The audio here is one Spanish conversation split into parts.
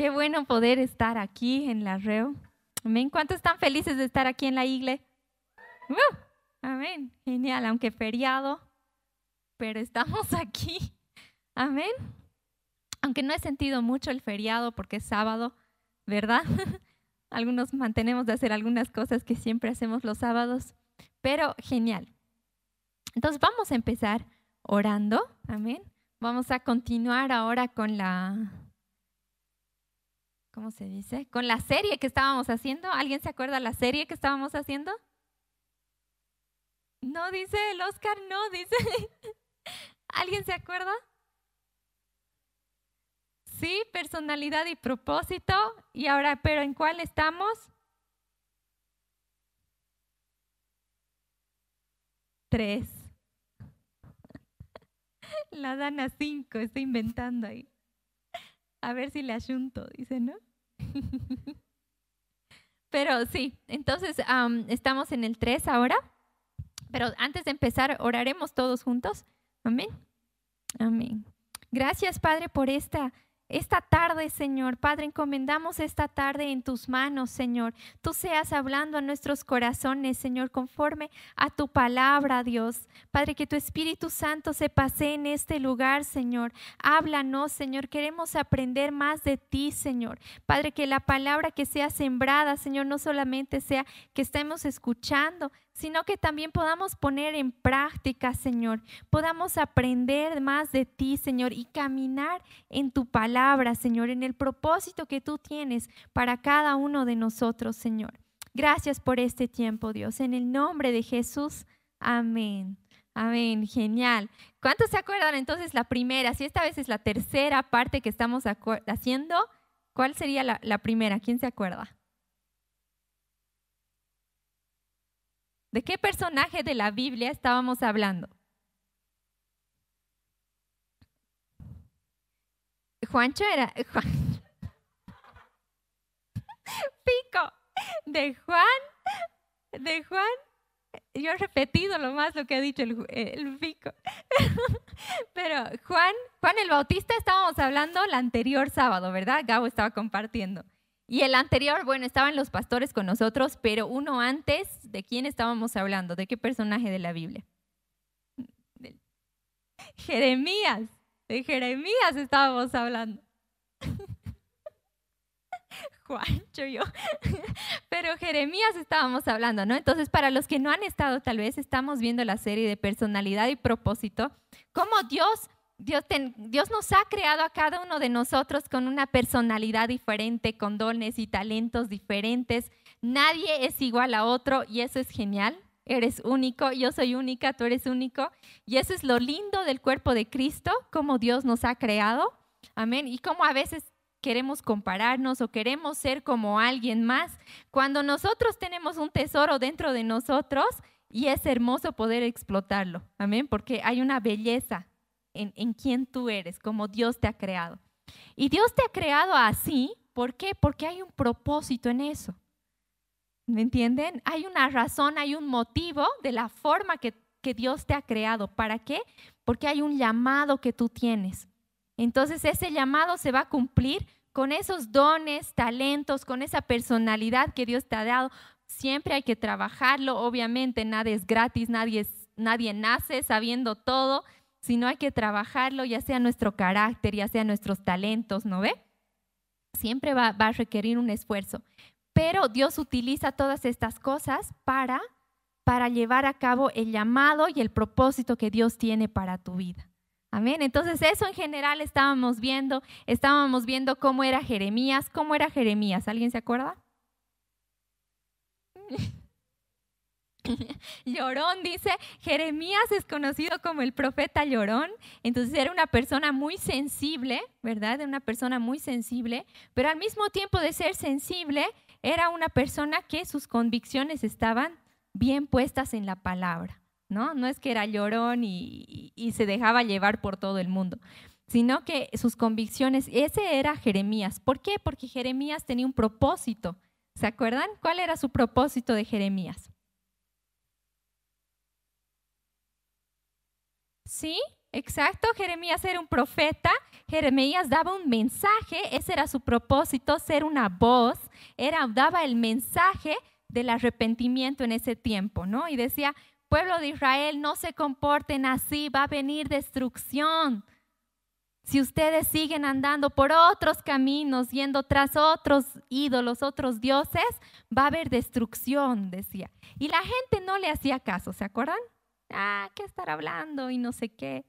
Qué bueno poder estar aquí en la REO. Amén. ¿Cuántos están felices de estar aquí en la iglesia? Amén. Genial, aunque feriado, pero estamos aquí. Amén. Aunque no he sentido mucho el feriado porque es sábado, ¿verdad? Algunos mantenemos de hacer algunas cosas que siempre hacemos los sábados, pero genial. Entonces vamos a empezar orando. Amén. Vamos a continuar ahora con la, ¿cómo se dice? Con la serie que estábamos haciendo. ¿Alguien se acuerda la serie que estábamos haciendo? No dice el Oscar, no dice. ¿Alguien se acuerda? Sí, personalidad y propósito. Y ahora, ¿pero en cuál estamos? Tres. La dan a cinco, estoy inventando ahí. A ver si le ayunto, dice, ¿no? Pero sí, entonces estamos en el 3 ahora. Pero antes de empezar, oraremos todos juntos. Amén. Amén. Gracias, Padre, por esta esta tarde, Señor, Padre, encomendamos esta tarde en tus manos, Señor. Tú seas hablando a nuestros corazones, Señor, conforme a tu palabra, Dios. Padre, que tu Espíritu Santo se pase en este lugar, Señor. Háblanos, Señor. Queremos aprender más de ti, Señor. Padre, que la palabra que sea sembrada, Señor, no solamente sea que estemos escuchando, sino que también podamos poner en práctica, Señor, podamos aprender más de ti, Señor, y caminar en tu palabra, Señor, en el propósito que tú tienes para cada uno de nosotros, Señor. Gracias por este tiempo, Dios. En el nombre de Jesús, amén. Amén, genial. ¿Cuántos se acuerdan entonces la primera? Si esta vez es la tercera parte que estamos haciendo, ¿cuál sería la, la primera? ¿Quién se acuerda? ¿De qué personaje de la Biblia estábamos hablando? Juancho era Juan. Pico. De Juan, de Juan. Yo he repetido lo más lo que ha dicho el, el pico. Pero Juan, Juan el Bautista estábamos hablando el anterior sábado, ¿verdad? Gabo estaba compartiendo. Y el anterior, bueno, estaban los pastores con nosotros, pero uno antes, ¿de quién estábamos hablando? ¿De qué personaje de la Biblia? Jeremías, de Jeremías estábamos hablando. Juancho, yo. Pero Jeremías estábamos hablando, ¿no? Entonces, para los que no han estado, tal vez estamos viendo la serie de personalidad y propósito, cómo Dios Dios, nos ha creado a cada uno de nosotros con una personalidad diferente, con dones y talentos diferentes. Nadie es igual a otro y eso es genial. Eres único, yo soy única, tú eres único. Y eso es lo lindo del cuerpo de Cristo, como Dios nos ha creado. Amén. Y como a veces queremos compararnos o queremos ser como alguien más, cuando nosotros tenemos un tesoro dentro de nosotros y es hermoso poder explotarlo. Amén. Porque hay una belleza en, en quién tú eres, como Dios te ha creado. Y Dios te ha creado así, ¿por qué? Porque hay un propósito en eso. ¿Me entienden? Hay una razón, hay un motivo de la forma que, que Dios te ha creado. ¿Para qué? Porque hay un llamado que tú tienes. Entonces ese llamado se va a cumplir con esos dones, talentos, con esa personalidad que Dios te ha dado. Siempre hay que trabajarlo, obviamente nada es gratis, nadie, nadie nace sabiendo todo, sino hay que trabajarlo, ya sea nuestro carácter, ya sea nuestros talentos, ¿no ve? Siempre va, a requerir un esfuerzo. Pero Dios utiliza todas estas cosas para, para llevar a cabo el llamado y el propósito que Dios tiene para tu vida. Amén. Entonces eso en general estábamos viendo, estábamos viendo cómo era Jeremías, cómo era Jeremías. ¿Alguien se acuerda? Llorón dice, Jeremías es conocido como el profeta llorón, entonces era una persona muy sensible, ¿verdad? Una persona muy sensible, pero al mismo tiempo de ser sensible, era una persona que sus convicciones estaban bien puestas en la palabra, ¿no? No es que era llorón y, y se dejaba llevar por todo el mundo, sino que sus convicciones, ese era Jeremías. ¿Por qué? Porque Jeremías tenía un propósito. ¿Se acuerdan? ¿Cuál era su propósito de Jeremías? ¿Sí? exacto. Jeremías era un profeta. Jeremías daba un mensaje. Ese era su propósito, ser una voz. Era, daba el mensaje del arrepentimiento en ese tiempo, ¿no? Y decía, pueblo de Israel, no se comporten así, va a venir destrucción. Si ustedes siguen andando por otros caminos, yendo tras otros ídolos, otros dioses, va a haber destrucción, decía. Y la gente no le hacía caso, ¿se acuerdan? Ah, ¿qué estar hablando? Y no sé qué.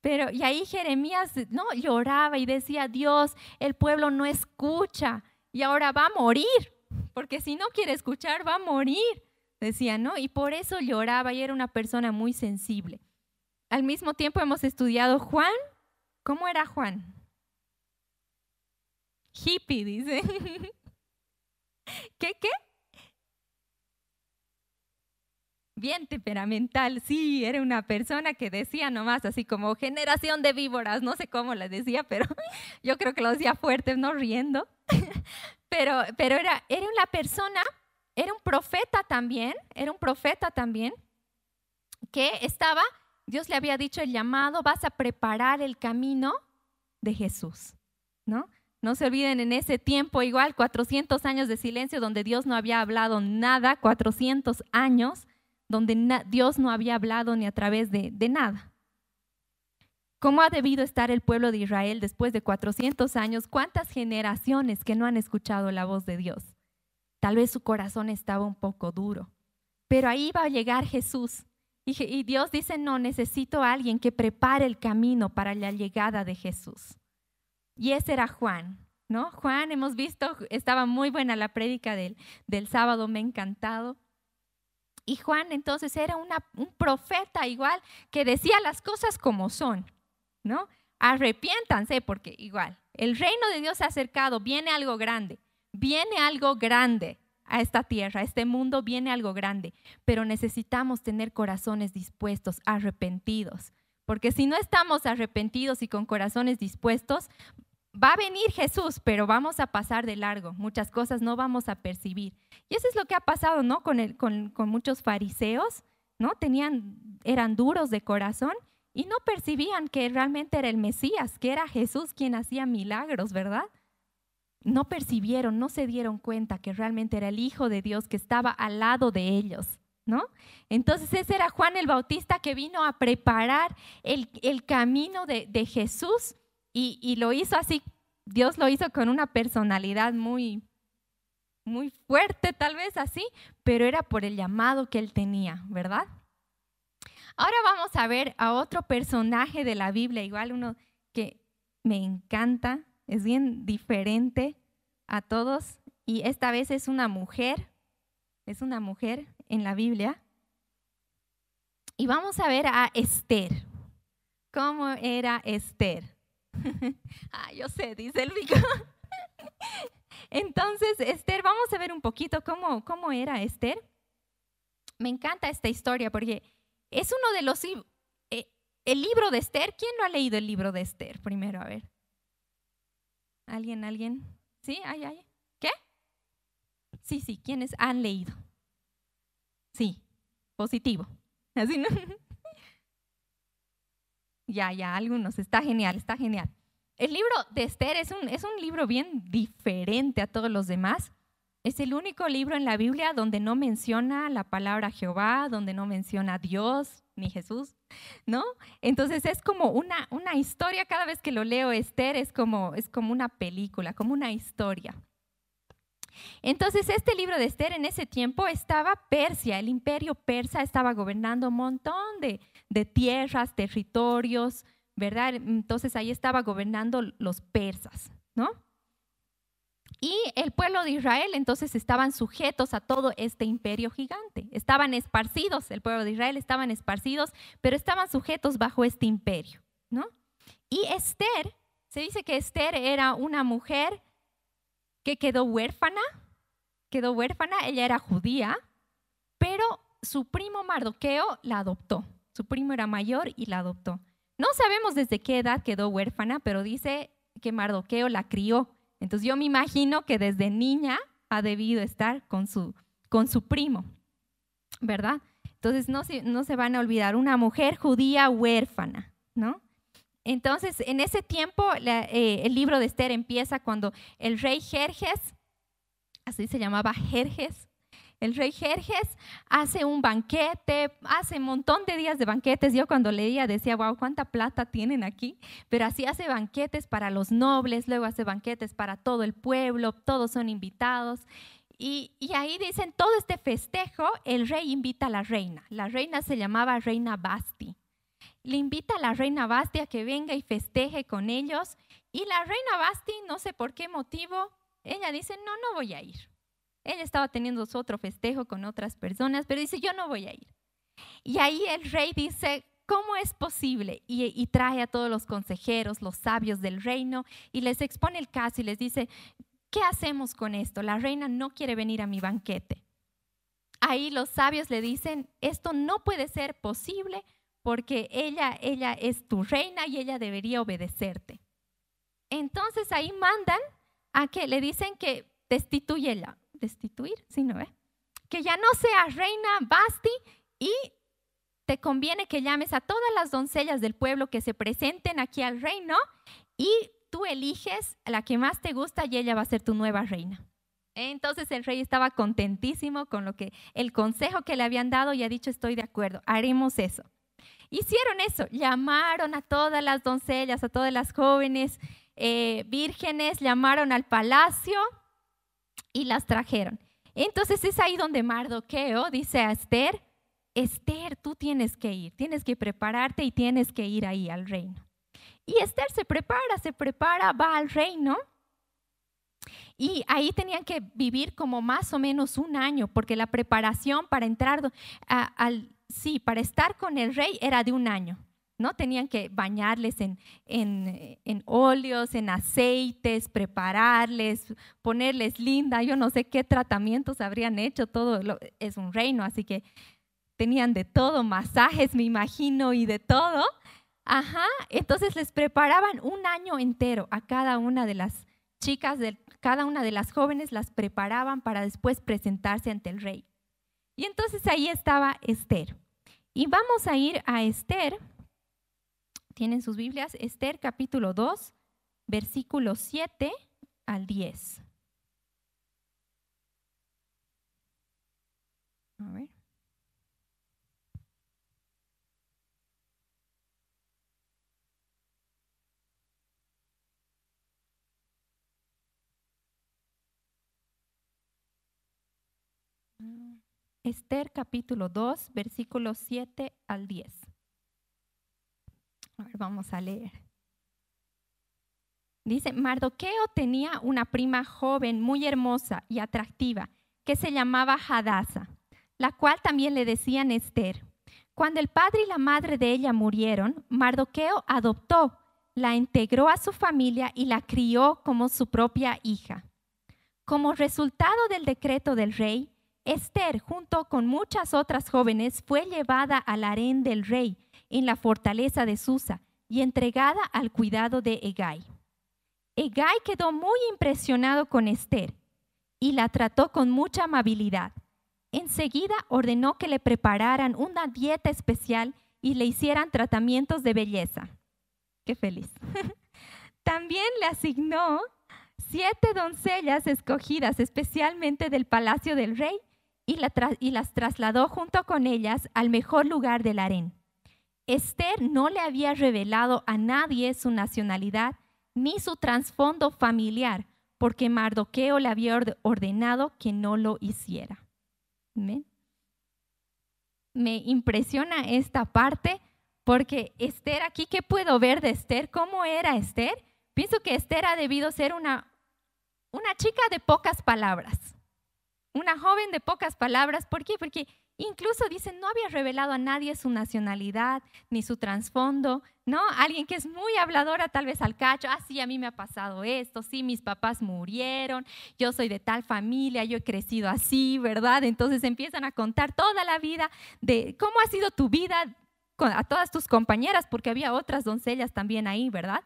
Pero, y ahí Jeremías, no, lloraba y decía, Dios, el pueblo no escucha y ahora va a morir, porque si no quiere escuchar, va a morir, decía, ¿no? Y por eso lloraba y era una persona muy sensible. Al mismo tiempo hemos estudiado Juan, ¿Cómo era Juan? Hippie, dice. ¿Qué, qué? Bien temperamental, sí, era una persona que decía nomás así como generación de víboras, no sé cómo la decía, pero yo creo que lo decía fuerte, no riendo. Pero, pero era, era una persona, era un profeta también, era un profeta también, que estaba Dios le había dicho el llamado, vas a preparar el camino de Jesús, ¿no? No se olviden en ese tiempo, igual 400 años de silencio donde Dios no había hablado nada, 400 años donde Dios no había hablado ni a través de, de nada. ¿Cómo ha debido estar el pueblo de Israel después de 400 años? ¿Cuántas generaciones que no han escuchado la voz de Dios? Tal vez su corazón estaba un poco duro, pero ahí va a llegar Jesús y, Dios dice, no, necesito a alguien que prepare el camino para la llegada de Jesús. Y ese era Juan, ¿no? Juan, hemos visto, estaba muy buena la prédica del, del sábado, me ha encantado. Y Juan entonces era un profeta igual que decía las cosas como son, ¿no? Arrepiéntanse porque igual, el reino de Dios se ha acercado, viene algo grande, viene algo grande a esta tierra, a este mundo viene algo grande, pero necesitamos tener corazones dispuestos, arrepentidos, porque si no estamos arrepentidos y con corazones dispuestos, va a venir Jesús, pero vamos a pasar de largo, muchas cosas no vamos a percibir. Y eso es lo que ha pasado, ¿no? Con, el, con, muchos fariseos, ¿no? Tenían, eran duros de corazón y no percibían que realmente era el Mesías, que era Jesús quien hacía milagros, ¿verdad? no percibieron, no se dieron cuenta que realmente era el Hijo de Dios que estaba al lado de ellos, ¿no? Entonces ese era Juan el Bautista que vino a preparar el, camino de, Jesús y, lo hizo así, Dios lo hizo con una personalidad muy, muy fuerte tal vez así, pero era por el llamado que él tenía, ¿verdad? Ahora vamos a ver a otro personaje de la Biblia, igual uno que me encanta, es bien diferente a todos y esta vez es una mujer, es una mujer en la Biblia. Y vamos a ver a Esther. ¿Cómo era Esther? ah, yo sé, dice el rico. Entonces, Esther, vamos a ver un poquito cómo, cómo era Esther. Me encanta esta historia porque es uno de los... Eh, el libro de Esther, ¿quién no ha leído el libro de Esther? Primero, a ver. ¿Alguien, alguien? ¿Sí? ¿Hay, hay? ¿Qué? Sí, sí, ¿quiénes han leído? Sí, positivo. Así no. Ya, ya, algunos. Está genial, está genial. El libro de Esther es un, es un libro bien diferente a todos los demás. Es el único libro en la Biblia donde no menciona la palabra Jehová, donde no menciona Dios ni Jesús, ¿no? Entonces es como una, una historia, cada vez que lo leo Esther es como, es como una película, como una historia. Entonces este libro de Esther en ese tiempo estaba Persia, el imperio persa estaba gobernando un montón de, de tierras, territorios, ¿verdad? Entonces ahí estaba gobernando los persas, ¿no? Y el pueblo de Israel entonces estaban sujetos a todo este imperio gigante. Estaban esparcidos, el pueblo de Israel estaban esparcidos, pero estaban sujetos bajo este imperio, ¿no? Y Esther, se dice que Esther era una mujer que quedó huérfana, quedó huérfana, ella era judía, pero su primo Mardoqueo la adoptó. Su primo era mayor y la adoptó. No sabemos desde qué edad quedó huérfana, pero dice que Mardoqueo la crió entonces yo me imagino que desde niña ha debido estar con su, con su primo, ¿verdad? Entonces no se, no se van a olvidar, una mujer judía huérfana, ¿no? Entonces, en ese tiempo, eh, el libro de Esther empieza cuando el rey Jerjes, así se llamaba Jerjes, el rey Jerjes hace un banquete, hace un montón de días de banquetes. Yo cuando leía decía, wow, cuánta plata tienen aquí. Pero así hace banquetes para los nobles, luego hace banquetes para todo el pueblo, todos son invitados. Y, ahí dicen, todo este festejo, el rey invita a la reina. La reina se llamaba Reina Basti. Le invita a la reina Basti a que venga y festeje con ellos. Y la reina Basti, no sé por qué motivo, ella dice, no, no voy a ir. Ella estaba teniendo otro festejo con otras personas, pero dice, yo no voy a ir. Y ahí el rey dice, ¿cómo es posible? Y, y, trae a todos los consejeros, los sabios del reino, y les expone el caso y les dice, ¿qué hacemos con esto? La reina no quiere venir a mi banquete. Ahí los sabios le dicen, esto no puede ser posible porque ella, ella es tu reina y ella debería obedecerte. Entonces ahí mandan a que le dicen que destituyela, destituir, sí, ¿no ve? Que ya no sea reina Basti y te conviene que llames a todas las doncellas del pueblo que se presenten aquí al reino y tú eliges la que más te gusta y ella va a ser tu nueva reina. Entonces el rey estaba contentísimo con lo que el consejo que le habían dado y ha dicho estoy de acuerdo, haremos eso. Hicieron eso, llamaron a todas las doncellas, a todas las jóvenes eh, vírgenes, llamaron al palacio y las trajeron. Entonces es ahí donde Mardoqueo dice a Esther, Esther, tú tienes que ir, tienes que prepararte y tienes que ir ahí al reino. Y Esther se prepara, se prepara, va al reino. Y ahí tenían que vivir como más o menos un año, porque la preparación para entrar al, sí, para estar con el rey era de un año. ¿No? Tenían que bañarles en, en, óleos, en aceites, prepararles, ponerles linda, yo no sé qué tratamientos habrían hecho, todo es un reino, así que tenían de todo, masajes me imagino y de todo. Ajá, entonces les preparaban un año entero a cada una de las chicas, de, cada una de las jóvenes las preparaban para después presentarse ante el rey. Y entonces ahí estaba Esther. Y vamos a ir a Esther, tienen sus Biblias, Esther capítulo 2, versículo 7 al 10. A ver. Esther capítulo 2, versículos 7 al 10. Vamos a leer. Dice, Mardoqueo tenía una prima joven muy hermosa y atractiva que se llamaba Hadassah, la cual también le decían Esther. Cuando el padre y la madre de ella murieron, Mardoqueo adoptó, la integró a su familia y la crió como su propia hija. Como resultado del decreto del rey, Esther, junto con muchas otras jóvenes, fue llevada al harén del rey en la fortaleza de Susa y entregada al cuidado de Egay. Egay quedó muy impresionado con Esther y la trató con mucha amabilidad. Enseguida ordenó que le prepararan una dieta especial y le hicieran tratamientos de belleza. Qué feliz. También le asignó siete doncellas escogidas especialmente del palacio del rey y, las trasladó junto con ellas al mejor lugar del harén. Esther no le había revelado a nadie su nacionalidad ni su trasfondo familiar, porque Mardoqueo le había ordenado que no lo hiciera. Me impresiona esta parte porque Esther aquí, ¿qué puedo ver de Esther? ¿Cómo era Esther? Pienso que Esther ha debido ser una, una chica de pocas palabras una joven de pocas palabras. ¿Por qué? Porque incluso dicen, no había revelado a nadie su nacionalidad ni su trasfondo, ¿no? Alguien que es muy habladora tal vez al cacho, ah, sí, a mí me ha pasado esto, sí, mis papás murieron, yo soy de tal familia, yo he crecido así, ¿verdad? Entonces empiezan a contar toda la vida de cómo ha sido tu vida a todas tus compañeras, porque había otras doncellas también ahí, ¿verdad?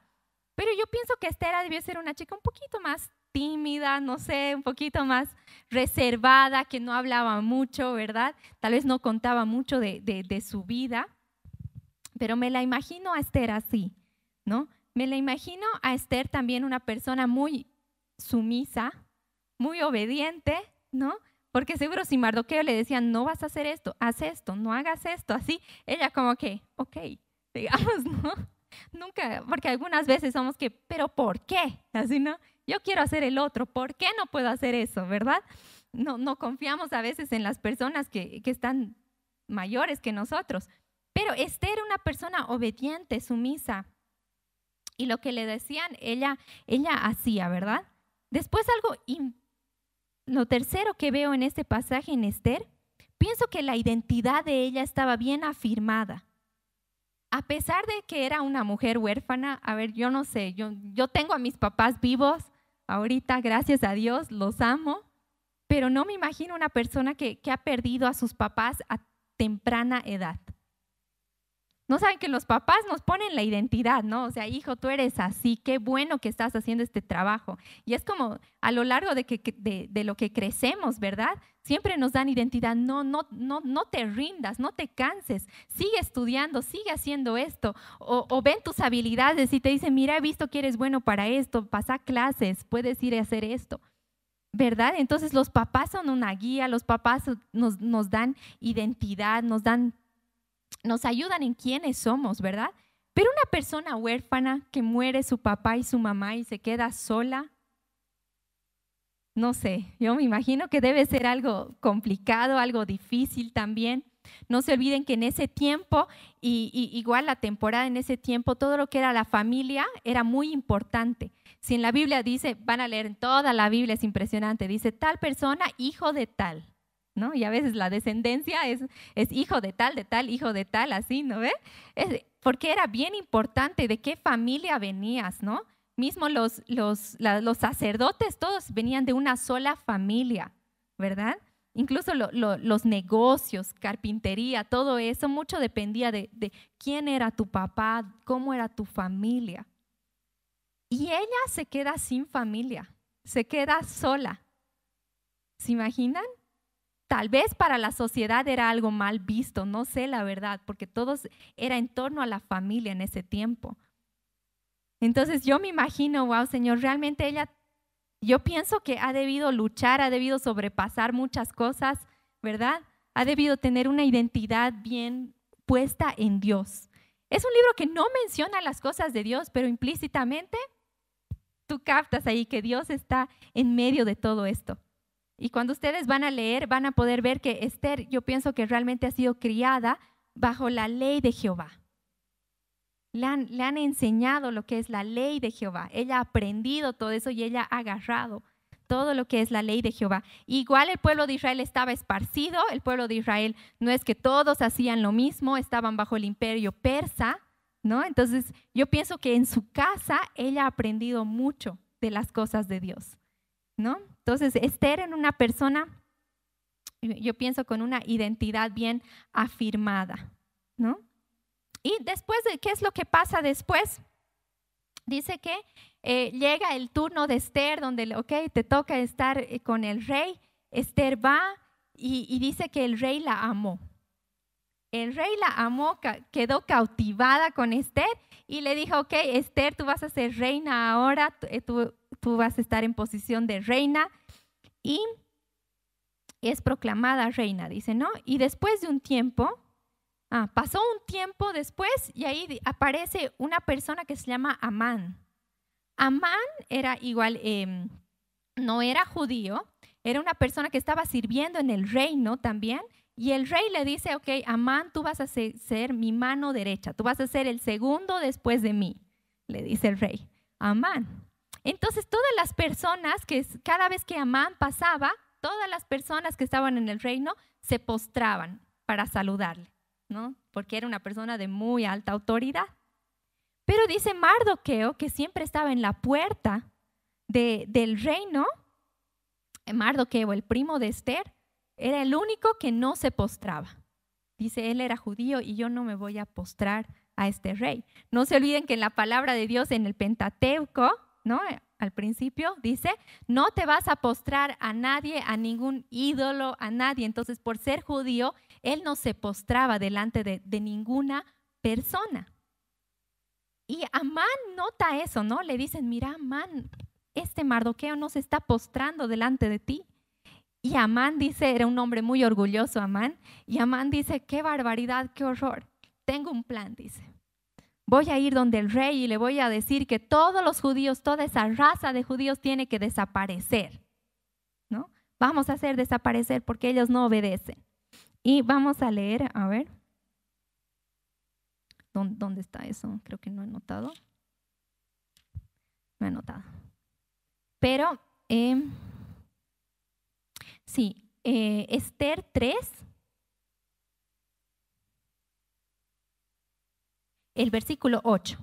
Pero yo pienso que Estera debió ser una chica un poquito más tímida, no sé, un poquito más reservada, que no hablaba mucho, ¿verdad? Tal vez no contaba mucho de, su vida, pero me la imagino a Esther así, ¿no? Me la imagino a Esther también una persona muy sumisa, muy obediente, ¿no? Porque seguro si Mardoqueo le decían, no vas a hacer esto, haz esto, no hagas esto, así, ella como que, ok, digamos, ¿no? Nunca, porque algunas veces somos que, pero ¿por qué? Así, ¿no? Yo quiero hacer el otro, ¿por qué no puedo hacer eso, verdad? No, no confiamos a veces en las personas que, que están mayores que nosotros. Pero Esther era una persona obediente, sumisa. Y lo que le decían, ella, ella hacía, ¿verdad? Después algo, lo tercero que veo en este pasaje en Esther, pienso que la identidad de ella estaba bien afirmada. A pesar de que era una mujer huérfana, a ver, yo no sé, yo, yo tengo a mis papás vivos ahorita, gracias a Dios, los amo, pero no me imagino una persona que, ha perdido a sus papás a temprana edad. No saben que los papás nos ponen la identidad, ¿no? O sea, hijo, tú eres así, qué bueno que estás haciendo este trabajo. Y es como a lo largo de, de, lo que crecemos, ¿verdad? Siempre nos dan identidad. No, no, no, no te rindas, no te canses. Sigue estudiando, sigue haciendo esto. O, ven tus habilidades y te dicen, mira, he visto que eres bueno para esto, pasa clases, puedes ir a hacer esto. ¿verdad? Entonces los papás son una guía, los papás nos, nos, dan identidad, nos dan nos ayudan en quiénes somos, ¿verdad? Pero una persona huérfana que muere su papá y su mamá y se queda sola, no sé, yo me imagino que debe ser algo complicado, algo difícil también. No se olviden que en ese tiempo, y, igual la temporada en ese tiempo, todo lo que era la familia era muy importante. Si en la Biblia dice, van a leer en toda la Biblia, es impresionante, dice tal persona, hijo de tal. Y a veces la descendencia es, es hijo de tal, de tal, hijo de tal, así, ¿no ve? porque era bien importante de qué familia venías, ¿no? Mismo los, los, los sacerdotes, todos venían de una sola familia, ¿verdad? Incluso los negocios, carpintería, todo eso, mucho dependía de, de quién era tu papá, cómo era tu familia. Y ella se queda sin familia, se queda sola. ¿Se imaginan? Tal vez para la sociedad era algo mal visto, no sé la verdad, porque todos era en torno a la familia en ese tiempo. Entonces yo me imagino, wow, Señor, realmente ella, yo pienso que ha debido luchar, ha debido sobrepasar muchas cosas, ¿verdad? Ha debido tener una identidad bien puesta en Dios. Es un libro que no menciona las cosas de Dios, pero implícitamente tú captas ahí que Dios está en medio de todo esto. Y cuando ustedes van a leer, van a poder ver que Esther, yo pienso que realmente ha sido criada bajo la ley de Jehová. Le han, enseñado lo que es la ley de Jehová. Ella ha aprendido todo eso y ella ha agarrado todo lo que es la ley de Jehová. Igual el pueblo de Israel estaba esparcido, el pueblo de Israel no es que todos hacían lo mismo, estaban bajo el imperio persa, ¿no? Entonces yo pienso que en su casa ella ha aprendido mucho de las cosas de Dios, ¿no? Entonces, Esther en una persona, yo pienso con una identidad bien afirmada, ¿no? Y después, ¿qué es lo que pasa después? Dice que eh, llega el turno de Esther, donde, ok, te toca estar eh, con el rey. Esther va y, dice que el rey la amó. El rey la amó, quedó cautivada con Esther y le dijo, ok, Esther, tú vas a ser reina ahora, tú, eh, tú vas a estar en posición de reina y es proclamada reina, dice, ¿no? Y después de un tiempo, ah, pasó un tiempo después y ahí aparece una persona que se llama Amán. Amán era igual, em, no era judío, era una persona que estaba sirviendo en el reino también. Y el rey le dice, ok, Amán, tú vas a ser mi mano derecha, tú vas a ser el segundo después de mí, le dice el rey. Amán. Entonces todas las personas que cada vez que Amán pasaba, todas las personas que estaban en el reino se postraban para saludarle, ¿no? Porque era una persona de muy alta autoridad. Pero dice Mardoqueo, que siempre estaba en la puerta del reino, Mardoqueo, el primo de Esther, era el único que no se postraba. Dice, él era judío y yo no me voy a postrar a este rey. No se olviden que en la palabra de Dios en el Pentateuco, ¿no? Al principio dice, no te vas a postrar a nadie, a ningún ídolo, a nadie. Entonces, por ser judío, él no se postraba delante de, ninguna persona. y Amán nota eso, ¿no? Le dicen, mira, Amán, este Mardoqueo no se está postrando delante de ti. Y Amán dice, era un hombre muy orgulloso, Amán. Y Amán dice, qué barbaridad, qué horror. Tengo un plan, dice. Voy a ir donde el rey y le voy a decir que todos los judíos, toda esa raza de judíos tiene que desaparecer. ¿No? Vamos a hacer desaparecer porque ellos no obedecen. Y vamos a leer, a ver. ¿Dónde, está eso? Creo que no he notado. No he notado. Pero, eh, sí, eh, Esther 3, el versículo 8.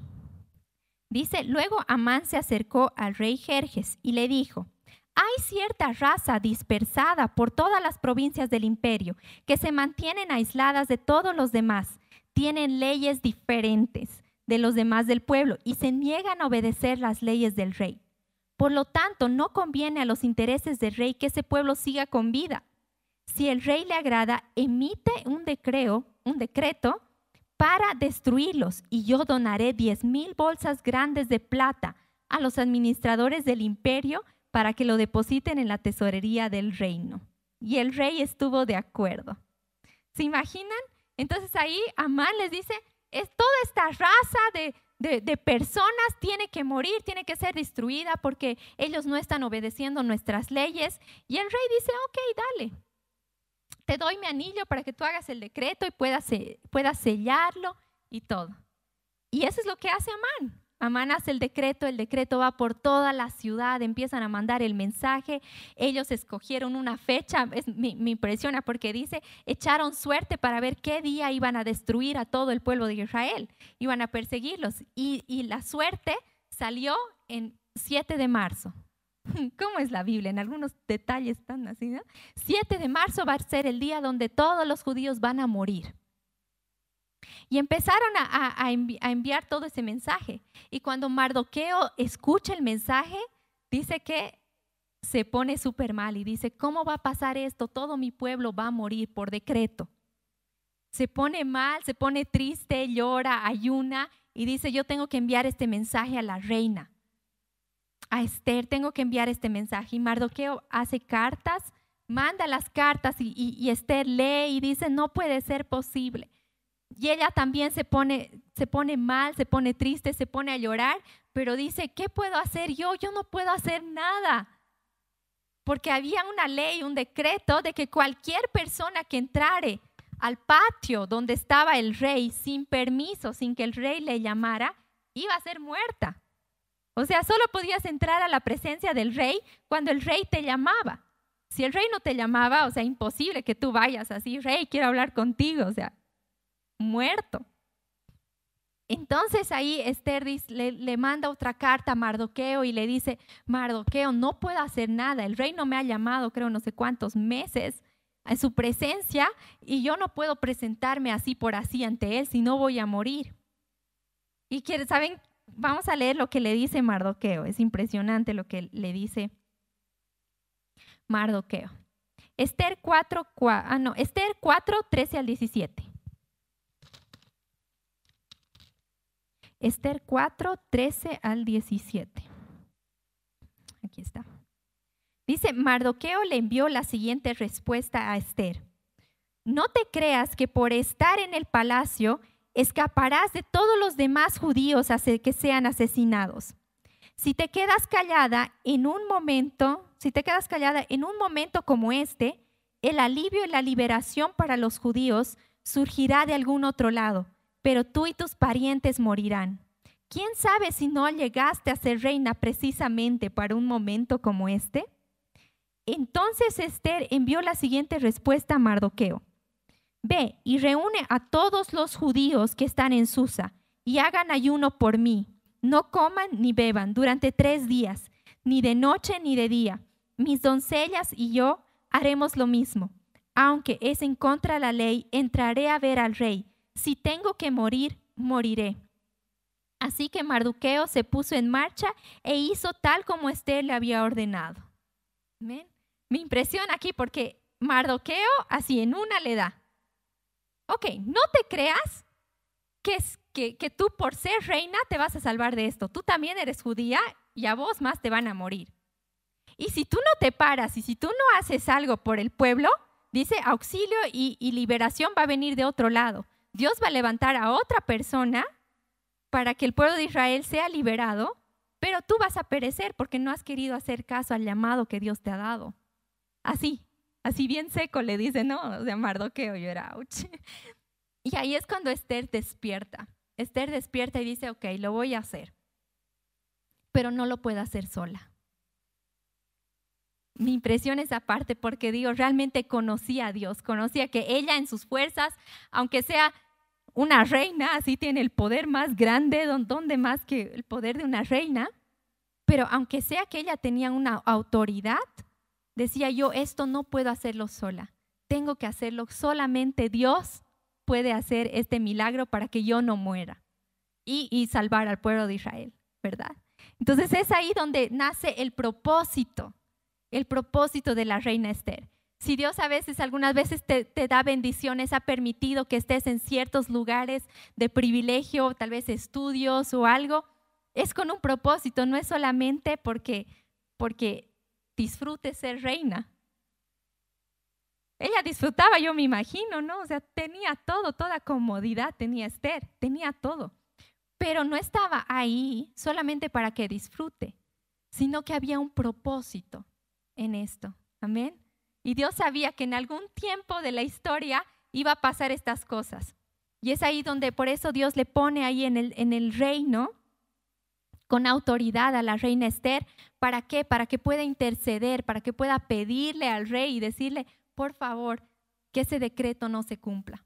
Dice, luego Amán se acercó al rey Jerjes y le dijo, hay cierta raza dispersada por todas las provincias del imperio que se mantienen aisladas de todos los demás, tienen leyes diferentes de los demás del pueblo y se niegan a obedecer las leyes del rey. Por lo tanto, no conviene a los intereses del rey que ese pueblo siga con vida. Si el rey le agrada, emite un decreto, un decreto para destruirlos y yo donaré diez mil bolsas grandes de plata a los administradores del imperio para que lo depositen en la tesorería del reino. Y el rey estuvo de acuerdo. ¿Se imaginan? Entonces ahí Amán les dice, es toda esta raza de, de, personas tiene que morir, tiene que ser destruida porque ellos no están obedeciendo nuestras leyes. Y el rey dice, ok, dale, te doy mi anillo para que tú hagas el decreto y puedas, puedas sellarlo y todo. Y eso es lo que hace Amán. Amán hace el decreto, el decreto va por toda la ciudad, empiezan a mandar el mensaje. Ellos escogieron una fecha, me, impresiona porque dice, echaron suerte para ver qué día iban a destruir a todo el pueblo de Israel, iban a perseguirlos. Y, y la suerte salió en 7 de marzo. ¿Cómo es la Biblia? En algunos detalles están así, ¿no? 7 de marzo va a ser el día donde todos los judíos van a morir. Y empezaron a, enviar todo ese mensaje. Y cuando Mardoqueo escucha el mensaje, dice que se pone súper mal y dice, ¿cómo va a pasar esto? Todo mi pueblo va a morir por decreto. Se pone mal, se pone triste, llora, ayuna y dice, yo tengo que enviar este mensaje a la reina. A Esther tengo que enviar este mensaje. Y Mardoqueo hace cartas, manda las cartas y Esther lee y dice, no puede ser posible. Y ella también se pone, se pone mal, se pone triste, se pone a llorar, pero dice, ¿qué puedo hacer yo? Yo no puedo hacer nada. Porque había una ley, un decreto de que cualquier persona que entrare al patio donde estaba el rey sin permiso, sin que el rey le llamara, iba a ser muerta. O sea, solo podías entrar a la presencia del rey cuando el rey te llamaba. Si el rey no te llamaba, o sea, imposible que tú vayas así, rey, quiero hablar contigo, o sea, muerto. Entonces ahí Esther le, manda otra carta a Mardoqueo y le dice, Mardoqueo, no puedo hacer nada, el rey no me ha llamado, creo, no sé cuántos meses en su presencia y yo no puedo presentarme así por así ante él, si no voy a morir. Y ¿saben? Vamos a leer lo que le dice Mardoqueo, es impresionante lo que le dice Mardoqueo. Esther 4, ah, no, Esther 4, 13 al 17. Esther 4, 13 al 17. Aquí está. Dice, Mardoqueo le envió la siguiente respuesta a Esther. No te creas que por estar en el palacio escaparás de todos los demás judíos hasta que sean asesinados. Si te quedas callada en un momento, si te quedas callada en un momento como este, el alivio y la liberación para los judíos surgirá de algún otro lado pero tú y tus parientes morirán. ¿Quién sabe si no llegaste a ser reina precisamente para un momento como este? Entonces Esther envió la siguiente respuesta a Mardoqueo. Ve y reúne a todos los judíos que están en Susa y hagan ayuno por mí. No coman ni beban durante tres días, ni de noche ni de día. Mis doncellas y yo haremos lo mismo. Aunque es en contra de la ley, entraré a ver al rey si tengo que morir, moriré. Así que Mardoqueo se puso en marcha e hizo tal como Esther le había ordenado. Me impresiona aquí porque Mardoqueo así en una le da. Ok, no te creas que, que, que tú por ser reina te vas a salvar de esto. Tú también eres judía y a vos más te van a morir. Y si tú no te paras y si tú no haces algo por el pueblo, dice auxilio y liberación va a venir de otro lado. Dios va a levantar a otra persona para que el pueblo de Israel sea liberado, pero tú vas a perecer porque no has querido hacer caso al llamado que Dios te ha dado. Así, así bien seco le dice, no, sea, Mardoqueo, yo era, ouch. Y ahí es cuando Esther despierta. Esther despierta y dice, ok, lo voy a hacer, pero no lo puedo hacer sola. Mi impresión es aparte porque Dios realmente conocía a Dios, conocía que ella en sus fuerzas, aunque sea una reina, así tiene el poder más grande, donde más que el poder de una reina, pero aunque sea que ella tenía una autoridad, decía yo, esto no puedo hacerlo sola, tengo que hacerlo, solamente Dios puede hacer este milagro para que yo no muera y, y salvar al pueblo de Israel, ¿verdad? Entonces es ahí donde nace el propósito, el propósito de la reina Esther. Si Dios a veces, algunas veces te, da bendiciones, ha permitido que estés en ciertos lugares de privilegio, tal vez estudios o algo, es con un propósito, no es solamente porque, porque disfrutes ser reina. Ella disfrutaba, yo me imagino, ¿no? O sea, tenía todo, toda comodidad, tenía Esther, tenía todo. Pero no estaba ahí solamente para que disfrute, sino que había un propósito en esto. Amén. Y Dios sabía que en algún tiempo de la historia iba a pasar estas cosas. Y es ahí donde por eso Dios le pone ahí en el, en el reino con autoridad a la reina Esther. ¿Para qué? Para que pueda interceder, para que pueda pedirle al rey y decirle, por favor, que ese decreto no se cumpla.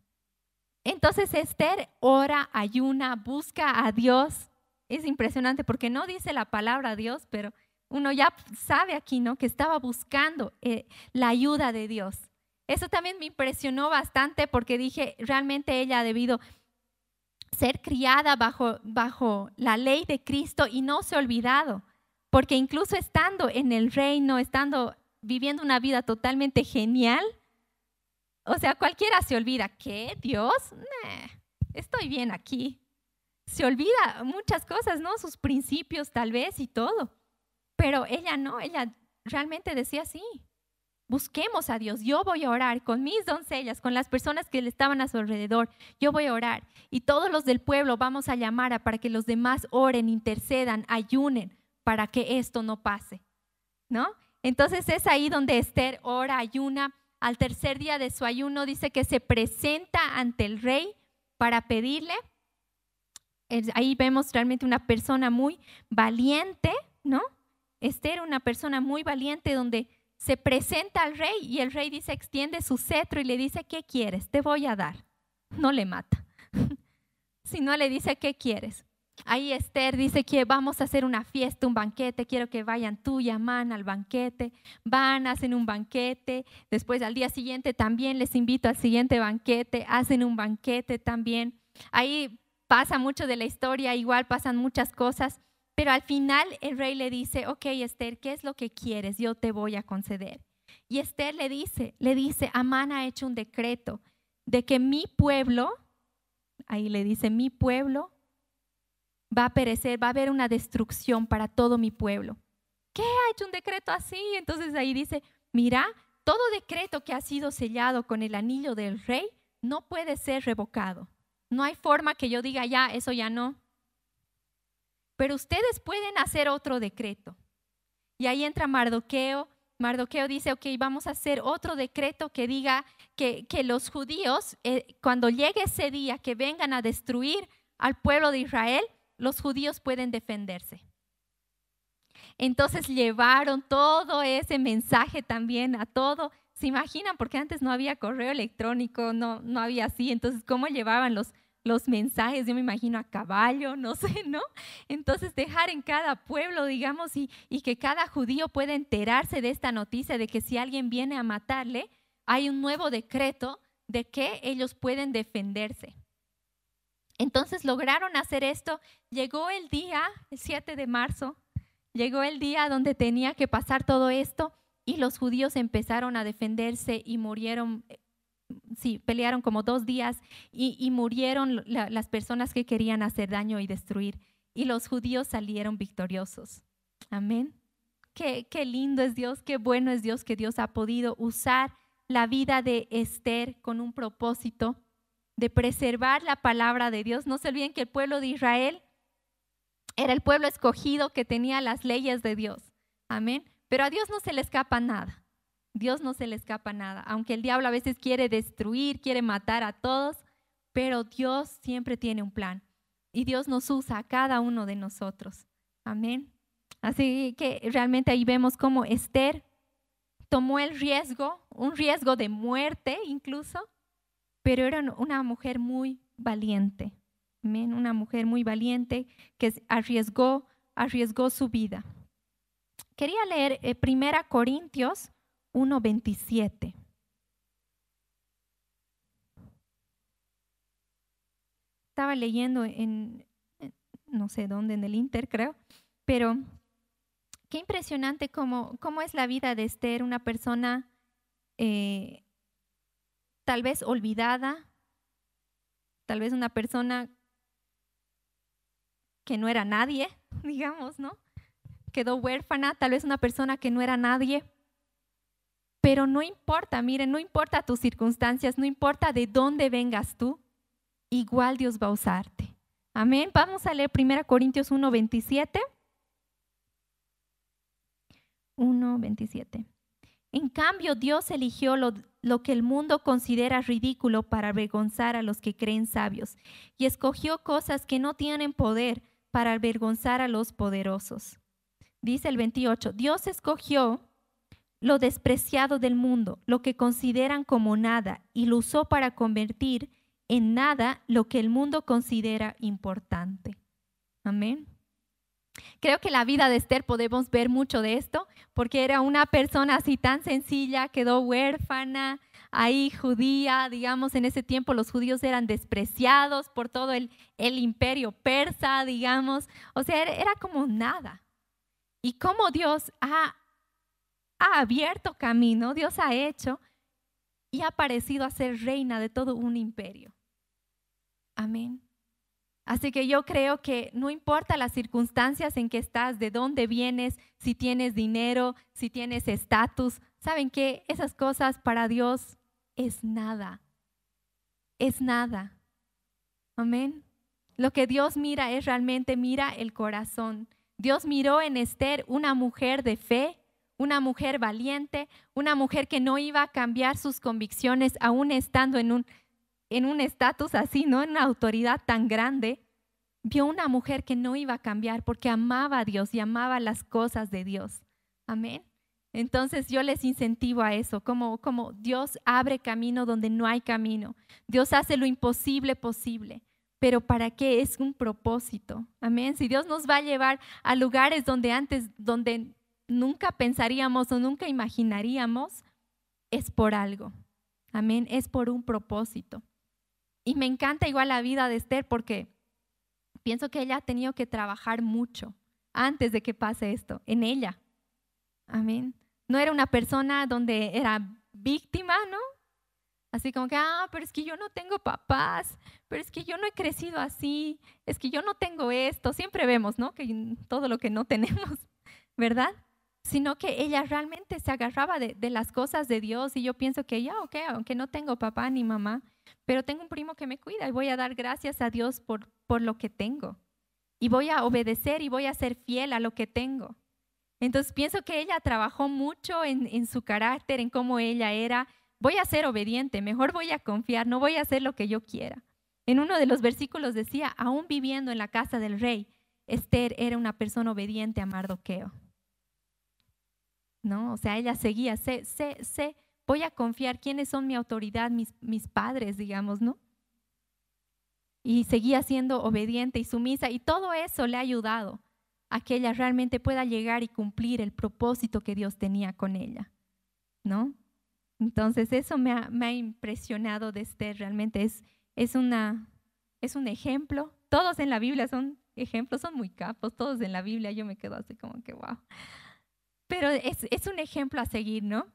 Entonces Esther ora, ayuna, busca a Dios. Es impresionante porque no dice la palabra Dios, pero uno ya sabe aquí, ¿no? Que estaba buscando eh, la ayuda de Dios. Eso también me impresionó bastante porque dije, realmente ella ha debido ser criada bajo, bajo la ley de Cristo y no se ha olvidado, porque incluso estando en el reino, estando viviendo una vida totalmente genial, o sea, cualquiera se olvida, ¿qué? ¿Dios? estoy bien aquí. Se olvida muchas cosas, ¿no? Sus principios tal vez y todo. Pero ella no, ella realmente decía así. Busquemos a Dios. Yo voy a orar con mis doncellas, con las personas que le estaban a su alrededor. Yo voy a orar. Y todos los del pueblo vamos a llamar a para que los demás oren, intercedan, ayunen para que esto no pase. ¿No? Entonces es ahí donde Esther ora, ayuna. Al tercer día de su ayuno dice que se presenta ante el rey para pedirle. Ahí vemos realmente una persona muy valiente, ¿no? Esther una persona muy valiente donde se presenta al rey y el rey dice, extiende su cetro y le dice, ¿qué quieres? Te voy a dar. No le mata, sino le dice, ¿qué quieres? Ahí Esther dice que vamos a hacer una fiesta, un banquete, quiero que vayan tú y Amán al banquete. Van, hacen un banquete, después al día siguiente también les invito al siguiente banquete, hacen un banquete también. Ahí pasa mucho de la historia, igual pasan muchas cosas. Pero al final el rey le dice, ok Esther, ¿qué es lo que quieres? Yo te voy a conceder. Y Esther le dice, le dice, Amán ha hecho un decreto de que mi pueblo, ahí le dice, mi pueblo va a perecer, va a haber una destrucción para todo mi pueblo. ¿Qué ha hecho un decreto así? Entonces ahí dice, mira, todo decreto que ha sido sellado con el anillo del rey no puede ser revocado. No hay forma que yo diga, ya, eso ya no pero ustedes pueden hacer otro decreto. Y ahí entra Mardoqueo. Mardoqueo dice, ok, vamos a hacer otro decreto que diga que, los judíos, eh, cuando llegue ese día que vengan a destruir al pueblo de Israel, los judíos pueden defenderse. Entonces llevaron todo ese mensaje también a todo. ¿Se imaginan? Porque antes no había correo electrónico, no, no había así. Entonces, ¿cómo llevaban los, los mensajes, yo me imagino a caballo, no sé, ¿no? Entonces dejar en cada pueblo, digamos, y, y, que cada judío pueda enterarse de esta noticia de que si alguien viene a matarle, hay un nuevo decreto de que ellos pueden defenderse. Entonces lograron hacer esto. Llegó el día, el 7 de marzo, llegó el día donde tenía que pasar todo esto y los judíos empezaron a defenderse y murieron sí, pelearon como dos días y, murieron las personas que querían hacer daño y destruir. Y los judíos salieron victoriosos. Amén. Qué, qué lindo es Dios, qué bueno es Dios que Dios ha podido usar la vida de Esther con un propósito de preservar la palabra de Dios. No se olviden que el pueblo de Israel era el pueblo escogido que tenía las leyes de Dios. Amén. Pero a Dios no se le escapa nada. Dios no se le escapa nada. Aunque el diablo a veces quiere destruir, quiere matar a todos, pero Dios siempre tiene un plan. Y Dios nos usa a cada uno de nosotros. Amén. Así que realmente ahí vemos cómo Esther tomó el riesgo, un riesgo de muerte incluso, pero era una mujer muy valiente. Amén. Una mujer muy valiente que arriesgó, arriesgó su vida. Quería leer 1 eh, Corintios 1.27. Estaba leyendo en, no sé dónde, en el Inter creo, pero qué impresionante cómo, cómo es la vida de Esther, una persona eh, tal vez olvidada, tal vez una persona que no era nadie, digamos, ¿no? Quedó huérfana, tal vez una persona que no era nadie. Pero no importa, miren, no importa tus circunstancias, no importa de dónde vengas tú, igual Dios va a usarte. Amén. Vamos a leer 1 Corintios 1, 27. 1, 27. En cambio, Dios eligió lo, lo, que el mundo considera ridículo para avergonzar a los que creen sabios y escogió cosas que no tienen poder para avergonzar a los poderosos. Dice el 28, Dios escogió lo despreciado del mundo, lo que consideran como nada, y lo usó para convertir en nada lo que el mundo considera importante. Amén. Creo que la vida de Esther podemos ver mucho de esto, porque era una persona así tan sencilla, quedó huérfana, ahí judía, digamos, en ese tiempo los judíos eran despreciados por todo el, el imperio persa, digamos, o sea, era como nada. Y cómo Dios ha ha abierto camino, Dios ha hecho y ha parecido a ser reina de todo un imperio. Amén. Así que yo creo que no importa las circunstancias en que estás, de dónde vienes, si tienes dinero, si tienes estatus, ¿saben qué? Esas cosas para Dios es nada. Es nada. Amén. Lo que Dios mira es realmente, mira el corazón. Dios miró en Esther una mujer de fe una mujer valiente, una mujer que no iba a cambiar sus convicciones aún estando en un en un estatus así, ¿no? En una autoridad tan grande, vio una mujer que no iba a cambiar porque amaba a Dios y amaba las cosas de Dios. Amén. Entonces yo les incentivo a eso, como, como Dios abre camino donde no hay camino. Dios hace lo imposible posible. Pero ¿para qué? Es un propósito. Amén. Si Dios nos va a llevar a lugares donde antes, donde nunca pensaríamos o nunca imaginaríamos, es por algo. Amén, es por un propósito. Y me encanta igual la vida de Esther porque pienso que ella ha tenido que trabajar mucho antes de que pase esto, en ella. Amén. No era una persona donde era víctima, ¿no? Así como que, ah, pero es que yo no tengo papás, pero es que yo no he crecido así, es que yo no tengo esto. Siempre vemos, ¿no? Que todo lo que no tenemos, ¿verdad? Sino que ella realmente se agarraba de, las cosas de Dios y yo pienso que ya, ok, aunque no tengo papá ni mamá, pero tengo un primo que me cuida y voy a dar gracias a Dios por, lo que tengo. Y voy a obedecer y voy a ser fiel a lo que tengo. Entonces pienso que ella trabajó mucho en, en su carácter, en cómo ella era. Voy a ser obediente, mejor voy a confiar, no voy a hacer lo que yo quiera. En uno de los versículos decía, aún viviendo en la casa del rey, Esther era una persona obediente a Mardoqueo. ¿No? O sea, ella seguía, sé, sé, sé, voy a confiar quiénes son mi autoridad, mis, mis padres, digamos, ¿no? Y seguía siendo obediente y sumisa y todo eso le ha ayudado a que ella realmente pueda llegar y cumplir el propósito que Dios tenía con ella, ¿no? Entonces eso me ha, me ha impresionado de Esther, realmente es, es, una, es un ejemplo. Todos en la Biblia son ejemplos, son muy capos, todos en la Biblia yo me quedo así como que, wow. Pero es, un ejemplo a seguir, ¿no?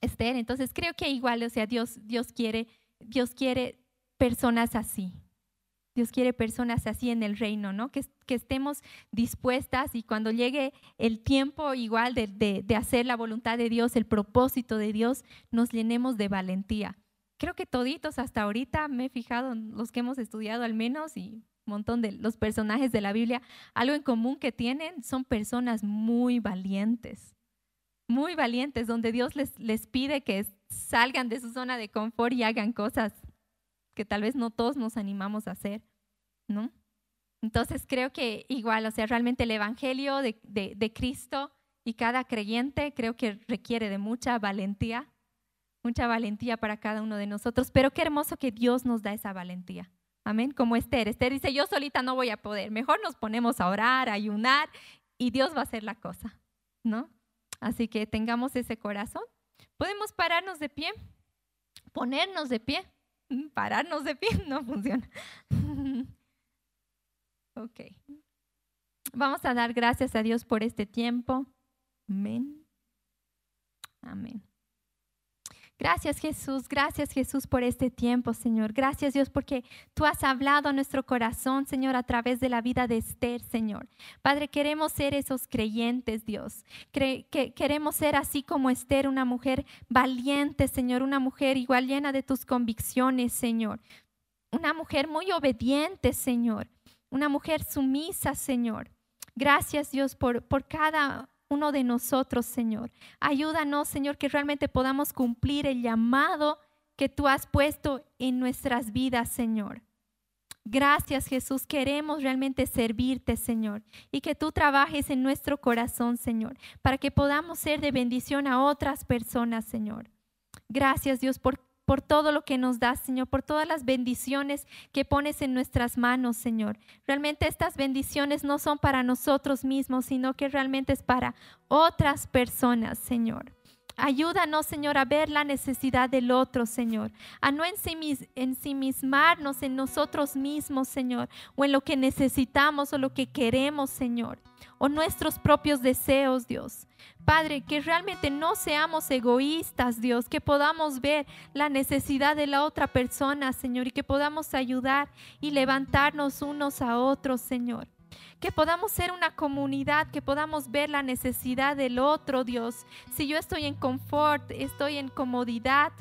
Esther. Entonces creo que igual, o sea, Dios, Dios quiere, Dios quiere personas así. Dios quiere personas así en el reino, ¿no? Que, que estemos dispuestas y cuando llegue el tiempo igual de, de, de, hacer la voluntad de Dios, el propósito de Dios, nos llenemos de valentía. Creo que toditos hasta ahorita me he fijado los que hemos estudiado al menos y montón de los personajes de la Biblia, algo en común que tienen son personas muy valientes muy valientes, donde Dios les, les pide que salgan de su zona de confort y hagan cosas que tal vez no todos nos animamos a hacer, ¿no? Entonces creo que igual, o sea, realmente el Evangelio de, de, de Cristo y cada creyente creo que requiere de mucha valentía, mucha valentía para cada uno de nosotros, pero qué hermoso que Dios nos da esa valentía. Amén, como Esther. Esther dice, yo solita no voy a poder, mejor nos ponemos a orar, a ayunar y Dios va a hacer la cosa, ¿no? Así que tengamos ese corazón. Podemos pararnos de pie, ponernos de pie. Mm, pararnos de pie no funciona. ok. Vamos a dar gracias a Dios por este tiempo. Amén. Amén. Gracias Jesús, gracias Jesús por este tiempo, Señor. Gracias Dios porque tú has hablado a nuestro corazón, Señor, a través de la vida de Esther, Señor. Padre, queremos ser esos creyentes, Dios. que queremos ser así como Esther, una mujer valiente, Señor, una mujer igual llena de tus convicciones, Señor. Una mujer muy obediente, Señor. Una mujer sumisa, Señor. Gracias Dios por, por cada uno de nosotros, Señor. Ayúdanos, Señor, que realmente podamos cumplir el llamado que tú has puesto en nuestras vidas, Señor. Gracias, Jesús. Queremos realmente servirte, Señor, y que tú trabajes en nuestro corazón, Señor, para que podamos ser de bendición a otras personas, Señor. Gracias, Dios, por por todo lo que nos das, Señor, por todas las bendiciones que pones en nuestras manos, Señor. Realmente estas bendiciones no son para nosotros mismos, sino que realmente es para otras personas, Señor. Ayúdanos, Señor, a ver la necesidad del otro, Señor, a no ensimismarnos en nosotros mismos, Señor, o en lo que necesitamos o lo que queremos, Señor, o nuestros propios deseos, Dios. Padre, que realmente no seamos egoístas, Dios, que podamos ver la necesidad de la otra persona, Señor, y que podamos ayudar y levantarnos unos a otros, Señor. Que podamos ser una comunidad, que podamos ver la necesidad del otro, Dios. Si yo estoy en confort, estoy en comodidad,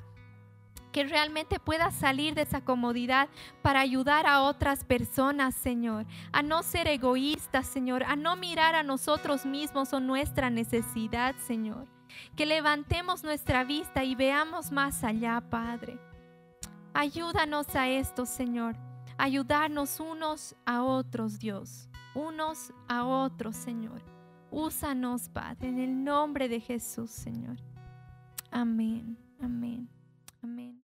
que realmente pueda salir de esa comodidad para ayudar a otras personas, Señor, a no ser egoístas, Señor, a no mirar a nosotros mismos o nuestra necesidad, Señor. Que levantemos nuestra vista y veamos más allá, Padre. Ayúdanos a esto, Señor. Ayudarnos unos a otros, Dios. Unos a otros, Señor. Úsanos, Padre, en el nombre de Jesús, Señor. Amén. Amén.